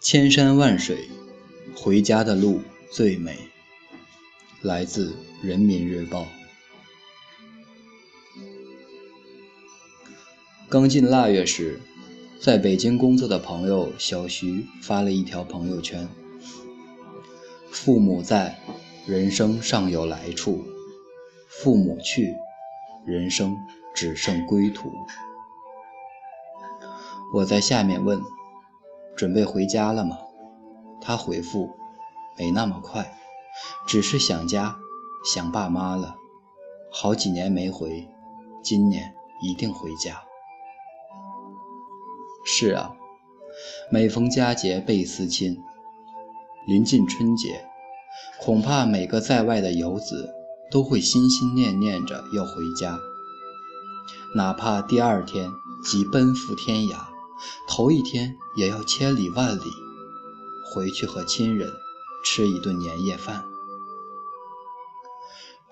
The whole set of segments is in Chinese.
千山万水，回家的路最美。来自《人民日报》。刚进腊月时，在北京工作的朋友小徐发了一条朋友圈：“父母在，人生尚有来处；父母去，人生只剩归途。”我在下面问。准备回家了吗？他回复：“没那么快，只是想家，想爸妈了。好几年没回，今年一定回家。”是啊，每逢佳节倍思亲。临近春节，恐怕每个在外的游子都会心心念念着要回家，哪怕第二天即奔赴天涯。头一天也要千里万里回去和亲人吃一顿年夜饭。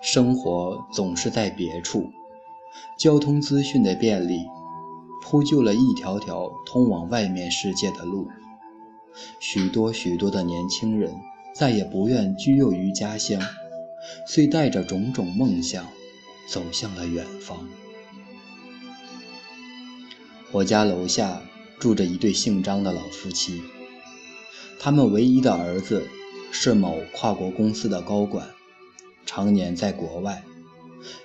生活总是在别处，交通资讯的便利铺就了一条条通往外面世界的路。许多许多的年轻人再也不愿居囿于家乡，遂带着种种梦想走向了远方。我家楼下。住着一对姓张的老夫妻，他们唯一的儿子是某跨国公司的高管，常年在国外，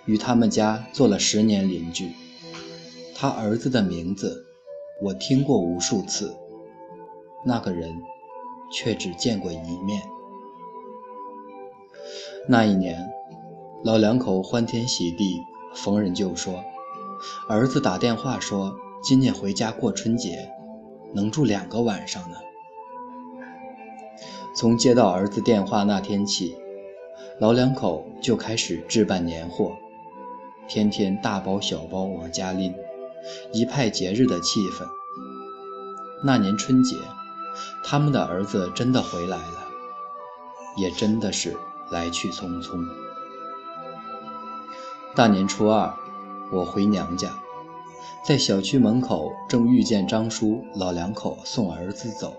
与他们家做了十年邻居。他儿子的名字我听过无数次，那个人却只见过一面。那一年，老两口欢天喜地，逢人就说，儿子打电话说。今年回家过春节，能住两个晚上呢。从接到儿子电话那天起，老两口就开始置办年货，天天大包小包往家拎，一派节日的气氛。那年春节，他们的儿子真的回来了，也真的是来去匆匆。大年初二，我回娘家。在小区门口，正遇见张叔老两口送儿子走。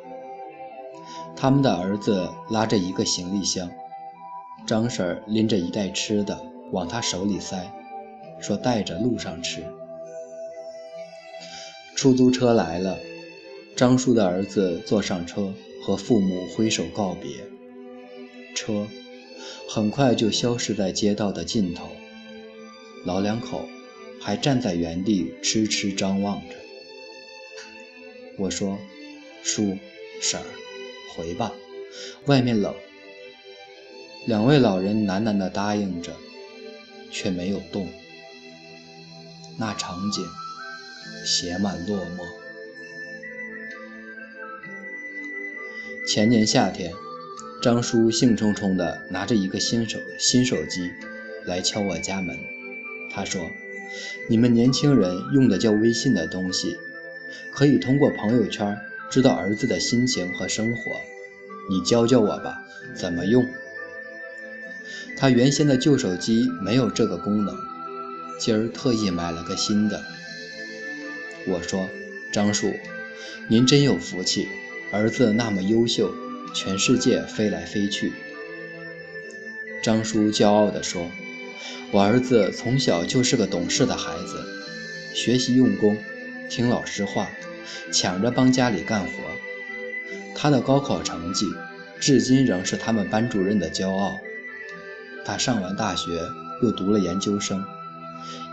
他们的儿子拉着一个行李箱，张婶拎着一袋吃的往他手里塞，说带着路上吃。出租车来了，张叔的儿子坐上车，和父母挥手告别。车很快就消失在街道的尽头，老两口。还站在原地痴痴张望着。我说：“叔婶儿，回吧，外面冷。”两位老人喃喃地答应着，却没有动。那场景写满落寞。前年夏天，张叔兴冲冲地拿着一个新手新手机来敲我家门，他说。你们年轻人用的叫微信的东西，可以通过朋友圈知道儿子的心情和生活。你教教我吧，怎么用？他原先的旧手机没有这个功能，今儿特意买了个新的。我说：“张叔，您真有福气，儿子那么优秀，全世界飞来飞去。”张叔骄傲地说。我儿子从小就是个懂事的孩子，学习用功，听老师话，抢着帮家里干活。他的高考成绩至今仍是他们班主任的骄傲。他上完大学又读了研究生，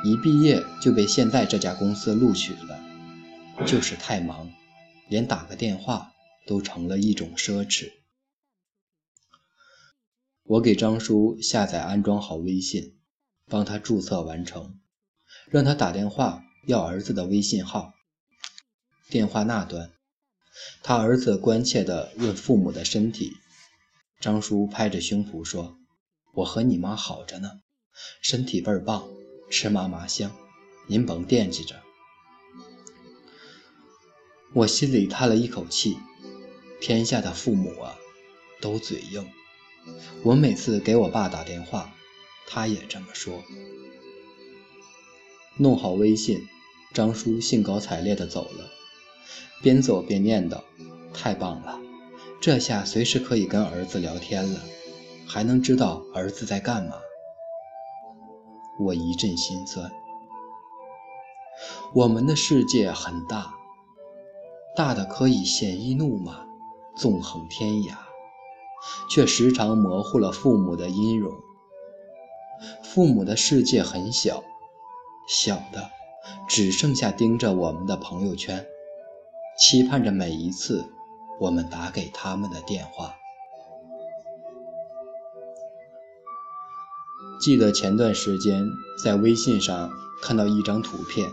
一毕业就被现在这家公司录取了。就是太忙，连打个电话都成了一种奢侈。我给张叔下载安装好微信。帮他注册完成，让他打电话要儿子的微信号。电话那端，他儿子关切地问父母的身体。张叔拍着胸脯说：“我和你妈好着呢，身体倍儿棒，吃嘛嘛香，您甭惦记着。”我心里叹了一口气，天下的父母啊，都嘴硬。我每次给我爸打电话。他也这么说。弄好微信，张叔兴高采烈地走了，边走边念叨：“太棒了，这下随时可以跟儿子聊天了，还能知道儿子在干嘛。我一阵心酸。我们的世界很大，大的可以鲜衣怒马，纵横天涯，却时常模糊了父母的音容。父母的世界很小，小的只剩下盯着我们的朋友圈，期盼着每一次我们打给他们的电话。记得前段时间在微信上看到一张图片。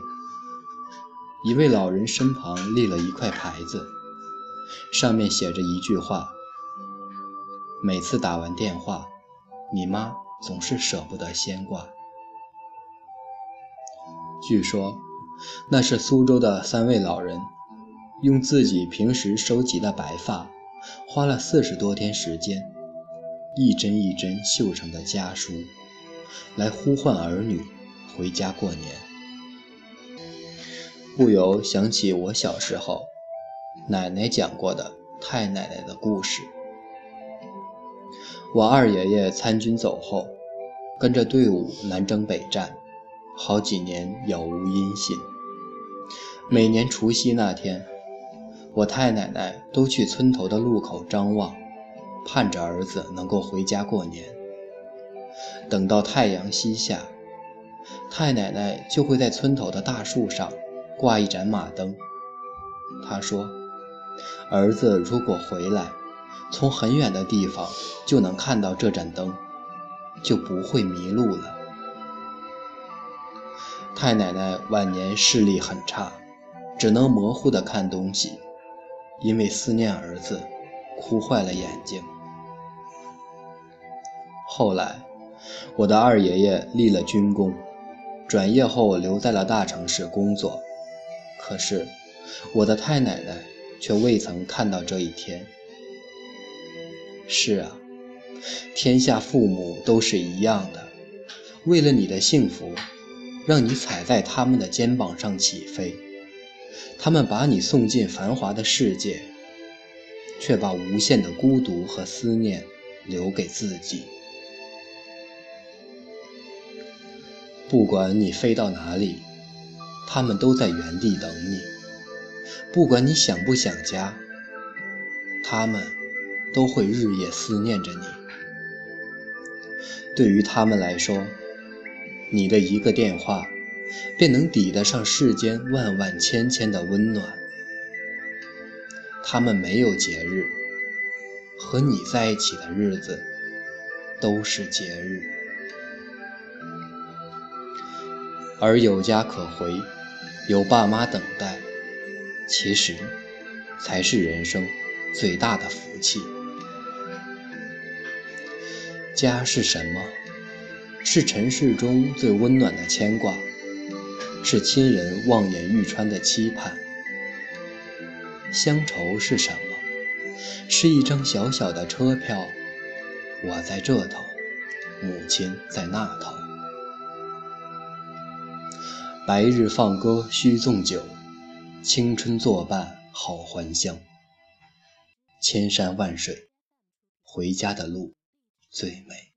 一位老人身旁立了一块牌子，上面写着一句话：“每次打完电话，你妈总是舍不得先挂。”据说，那是苏州的三位老人用自己平时收集的白发，花了四十多天时间，一针一针绣成的家书，来呼唤儿女回家过年。不由想起我小时候奶奶讲过的太奶奶的故事。我二爷爷参军走后，跟着队伍南征北战，好几年杳无音信。每年除夕那天，我太奶奶都去村头的路口张望，盼着儿子能够回家过年。等到太阳西下，太奶奶就会在村头的大树上。挂一盏马灯，她说：“儿子如果回来，从很远的地方就能看到这盏灯，就不会迷路了。”太奶奶晚年视力很差，只能模糊地看东西，因为思念儿子，哭坏了眼睛。后来，我的二爷爷立了军功，转业后留在了大城市工作。可是，我的太奶奶却未曾看到这一天。是啊，天下父母都是一样的，为了你的幸福，让你踩在他们的肩膀上起飞。他们把你送进繁华的世界，却把无限的孤独和思念留给自己。不管你飞到哪里。他们都在原地等你，不管你想不想家，他们都会日夜思念着你。对于他们来说，你的一个电话，便能抵得上世间万万千千的温暖。他们没有节日，和你在一起的日子都是节日，而有家可回。有爸妈等待，其实才是人生最大的福气。家是什么？是尘世中最温暖的牵挂，是亲人望眼欲穿的期盼。乡愁是什么？是一张小小的车票，我在这头，母亲在那头。白日放歌须纵酒，青春作伴好还乡。千山万水，回家的路最美。